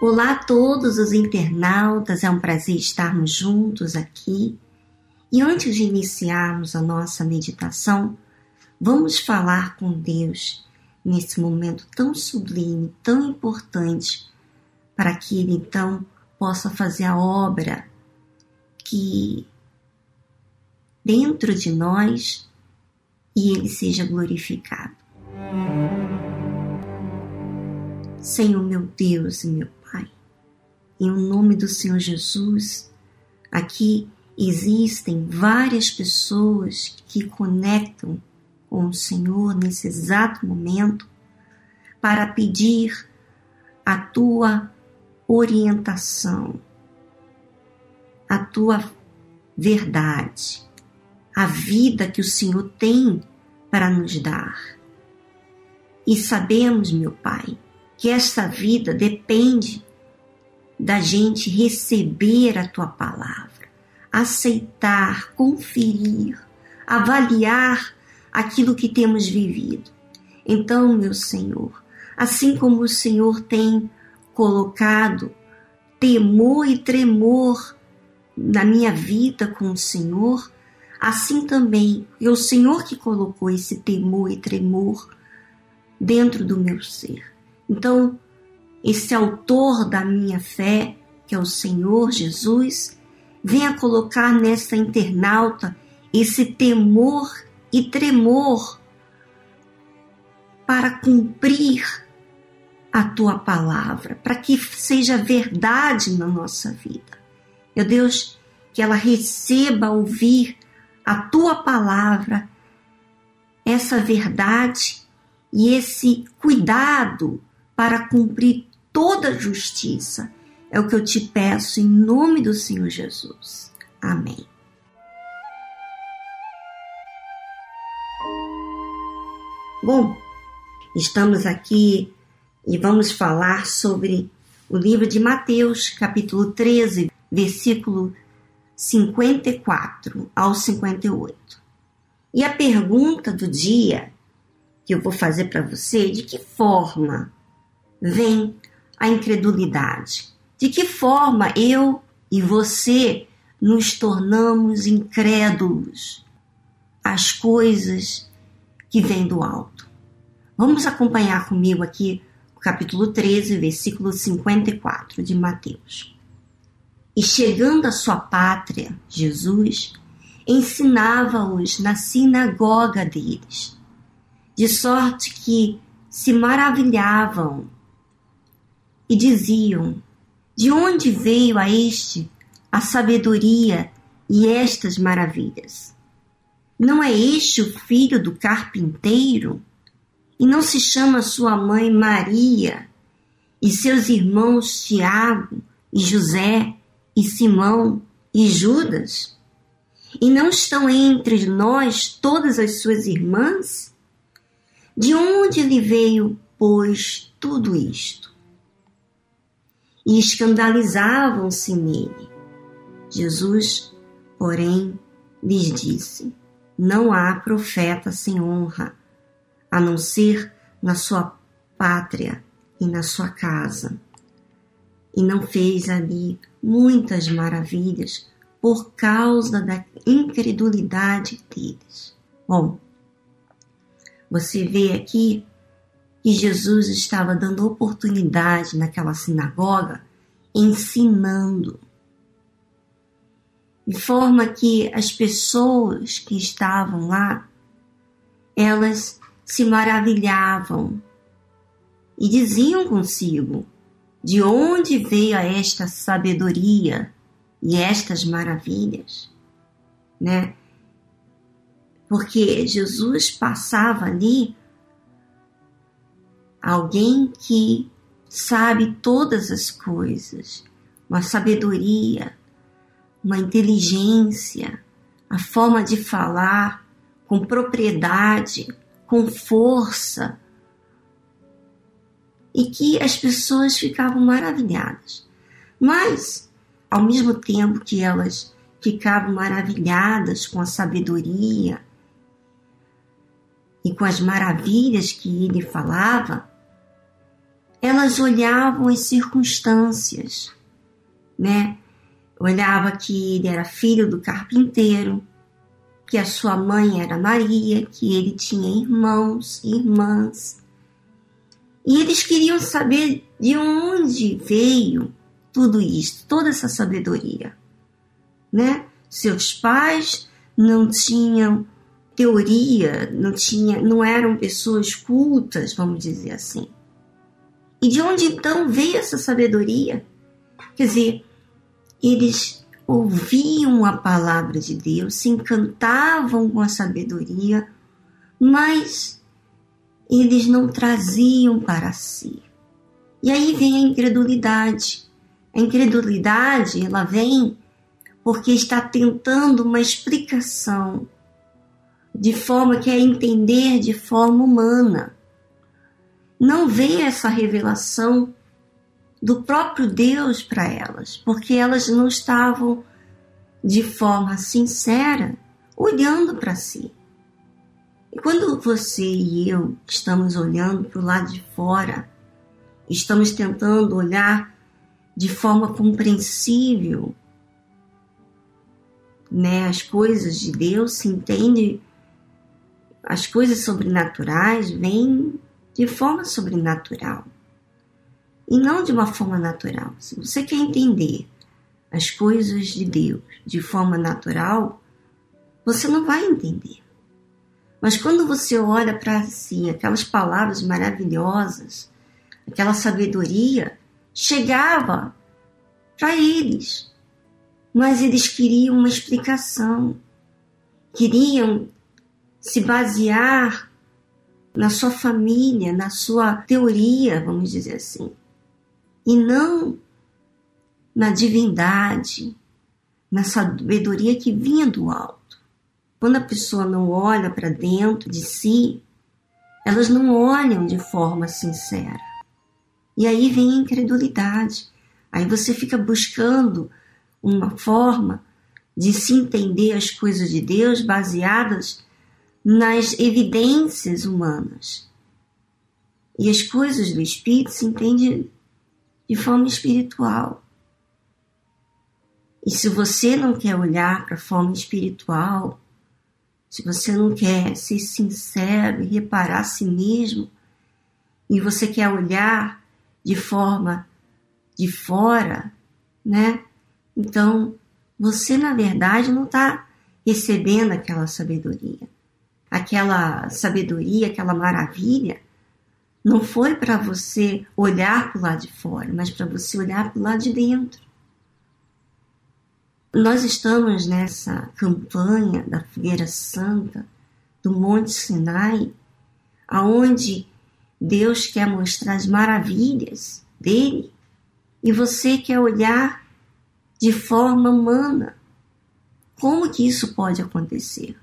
Olá a todos os internautas, é um prazer estarmos juntos aqui. E antes de iniciarmos a nossa meditação, vamos falar com Deus nesse momento tão sublime, tão importante, para que Ele então possa fazer a obra que dentro de nós e Ele seja glorificado. Senhor meu Deus e meu em nome do Senhor Jesus, aqui existem várias pessoas que conectam com o Senhor nesse exato momento para pedir a tua orientação, a tua verdade, a vida que o Senhor tem para nos dar. E sabemos, meu Pai, que esta vida depende da gente receber a tua palavra, aceitar, conferir, avaliar aquilo que temos vivido. Então, meu Senhor, assim como o Senhor tem colocado temor e tremor na minha vida com o Senhor, assim também é o Senhor que colocou esse temor e tremor dentro do meu ser. Então, esse autor da minha fé, que é o Senhor Jesus, venha colocar nessa internauta esse temor e tremor para cumprir a tua palavra, para que seja verdade na nossa vida. Meu Deus, que ela receba ouvir a tua palavra, essa verdade e esse cuidado para cumprir toda justiça. É o que eu te peço em nome do Senhor Jesus. Amém. Bom, estamos aqui e vamos falar sobre o livro de Mateus, capítulo 13, versículo 54 ao 58. E a pergunta do dia que eu vou fazer para você, de que forma vem a incredulidade? De que forma eu e você nos tornamos incrédulos às coisas que vêm do alto? Vamos acompanhar comigo aqui o capítulo 13, versículo 54 de Mateus. E chegando à sua pátria, Jesus ensinava-os na sinagoga deles, de sorte que se maravilhavam e diziam: De onde veio a este a sabedoria e estas maravilhas? Não é este o filho do carpinteiro? E não se chama sua mãe Maria, e seus irmãos Tiago, e José, e Simão, e Judas? E não estão entre nós todas as suas irmãs? De onde lhe veio, pois, tudo isto? E escandalizavam-se nele. Jesus, porém, lhes disse: Não há profeta sem honra, a não ser na sua pátria e na sua casa. E não fez ali muitas maravilhas por causa da incredulidade deles. Bom, você vê aqui que Jesus estava dando oportunidade naquela sinagoga, ensinando, de forma que as pessoas que estavam lá, elas se maravilhavam e diziam consigo: de onde veio esta sabedoria e estas maravilhas, né? Porque Jesus passava ali alguém que sabe todas as coisas, uma sabedoria, uma inteligência, a forma de falar com propriedade, com força, e que as pessoas ficavam maravilhadas. Mas, ao mesmo tempo que elas ficavam maravilhadas com a sabedoria e com as maravilhas que ele falava, elas olhavam as circunstâncias, né? Olhava que ele era filho do carpinteiro, que a sua mãe era Maria, que ele tinha irmãos e irmãs. E eles queriam saber de onde veio tudo isso, toda essa sabedoria, né? Seus pais não tinham teoria, não tinha, não eram pessoas cultas, vamos dizer assim. E de onde então veio essa sabedoria? Quer dizer, eles ouviam a palavra de Deus, se encantavam com a sabedoria, mas eles não traziam para si. E aí vem a incredulidade. A incredulidade, ela vem porque está tentando uma explicação de forma que é entender de forma humana. Não vê essa revelação do próprio Deus para elas, porque elas não estavam de forma sincera olhando para si. E quando você e eu estamos olhando para o lado de fora, estamos tentando olhar de forma compreensível, né, as coisas de Deus, se entende, as coisas sobrenaturais vêm de forma sobrenatural e não de uma forma natural. Se você quer entender as coisas de Deus de forma natural, você não vai entender. Mas quando você olha para si, aquelas palavras maravilhosas, aquela sabedoria, chegava para eles. Mas eles queriam uma explicação, queriam se basear na sua família, na sua teoria, vamos dizer assim e não na divindade, na sabedoria que vinha do alto. Quando a pessoa não olha para dentro de si, elas não olham de forma sincera. E aí vem a incredulidade. Aí você fica buscando uma forma de se entender as coisas de Deus baseadas nas evidências humanas. E as coisas do Espírito se entendem de forma espiritual. E se você não quer olhar para a forma espiritual, se você não quer ser sincero e reparar a si mesmo, e você quer olhar de forma de fora, né? Então, você na verdade não está recebendo aquela sabedoria. Aquela sabedoria, aquela maravilha não foi para você olhar para o lado de fora, mas para você olhar para o lado de dentro. Nós estamos nessa campanha da Fogueira Santa do Monte Sinai, aonde Deus quer mostrar as maravilhas dele e você quer olhar de forma humana. Como que isso pode acontecer?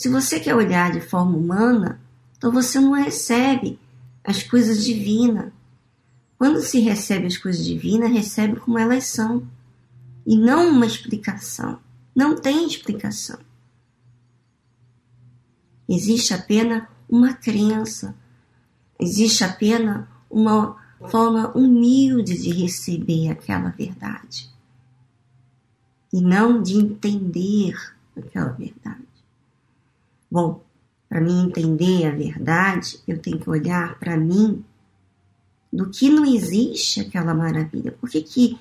Se você quer olhar de forma humana, então você não recebe as coisas divinas. Quando se recebe as coisas divinas, recebe como elas são. E não uma explicação. Não tem explicação. Existe apenas uma crença. Existe apenas uma forma humilde de receber aquela verdade. E não de entender aquela verdade. Bom, para mim entender a verdade, eu tenho que olhar para mim do que não existe aquela maravilha. Por que, que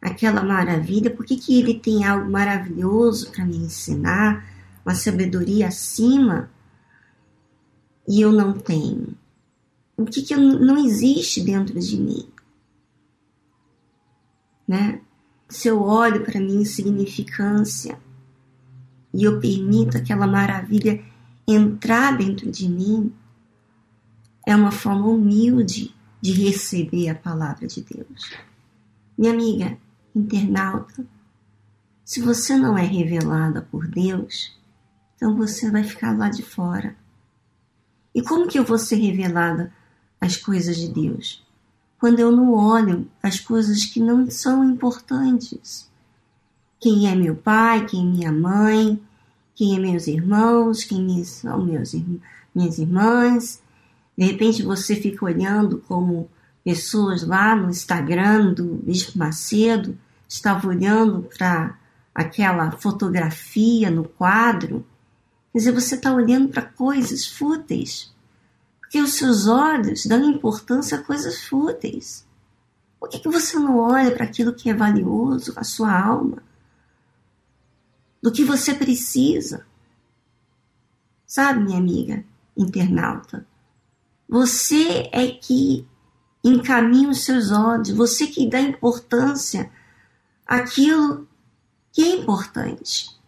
aquela maravilha, por que, que ele tem algo maravilhoso para me ensinar, uma sabedoria acima e eu não tenho? O que, que não existe dentro de mim? Né? Se eu olho para minha insignificância e eu permito aquela maravilha entrar dentro de mim é uma forma humilde de receber a palavra de Deus. Minha amiga internauta, se você não é revelada por Deus, então você vai ficar lá de fora. E como que eu vou ser revelada as coisas de Deus? Quando eu não olho as coisas que não são importantes. Quem é meu pai, quem é minha mãe, quem é meus irmãos, quem são meus, minhas irmãs, De repente você fica olhando como pessoas lá no Instagram do Bispo Macedo estavam olhando para aquela fotografia no quadro. Quer dizer, você está olhando para coisas fúteis. Porque os seus olhos dão importância a coisas fúteis. Por que, que você não olha para aquilo que é valioso, a sua alma? Do que você precisa? Sabe, minha amiga internauta? Você é que encaminha os seus olhos, você que dá importância àquilo que é importante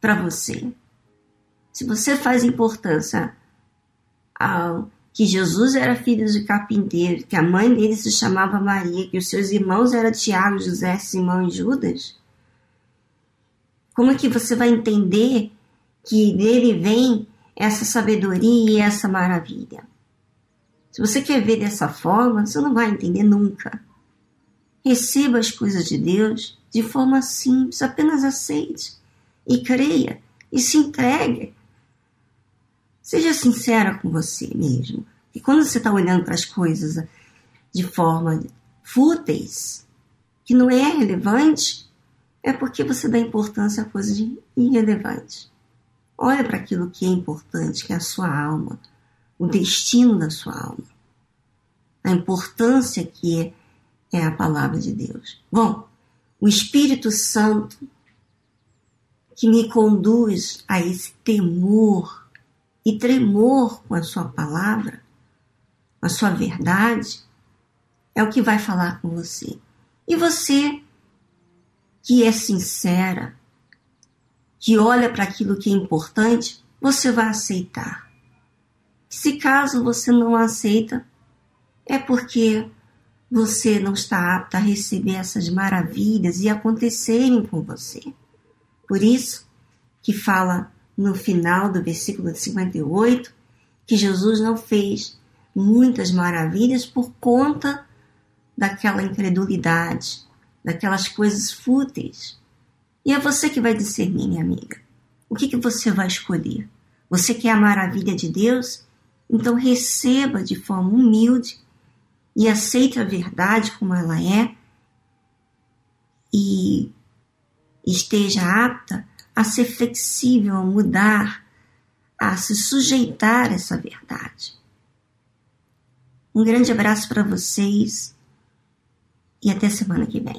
para você. Se você faz importância ao que Jesus era filho de carpinteiro, que a mãe dele se chamava Maria, que os seus irmãos eram Tiago, José, Simão e Judas, como é que você vai entender que dele vem essa sabedoria e essa maravilha? Se você quer ver dessa forma, você não vai entender nunca. Receba as coisas de Deus de forma simples, apenas aceite e creia e se entregue. Seja sincera com você mesmo. E quando você está olhando para as coisas de forma fúteis, que não é relevante, é porque você dá importância a coisas irrelevantes. Olha para aquilo que é importante, que é a sua alma, o destino da sua alma, a importância que é, é a palavra de Deus. Bom, o Espírito Santo que me conduz a esse temor e tremor com a sua palavra, a sua verdade, é o que vai falar com você. E você que é sincera, que olha para aquilo que é importante, você vai aceitar. Se caso você não aceita, é porque você não está apta a receber essas maravilhas e acontecerem com você. Por isso que fala no final do versículo 58 que Jesus não fez muitas maravilhas por conta daquela incredulidade, daquelas coisas fúteis. E é você que vai discernir, minha amiga. O que, que você vai escolher? Você quer a maravilha de Deus? Então receba de forma humilde e aceite a verdade como ela é e esteja apta a ser flexível, a mudar, a se sujeitar a essa verdade. Um grande abraço para vocês e até semana que vem.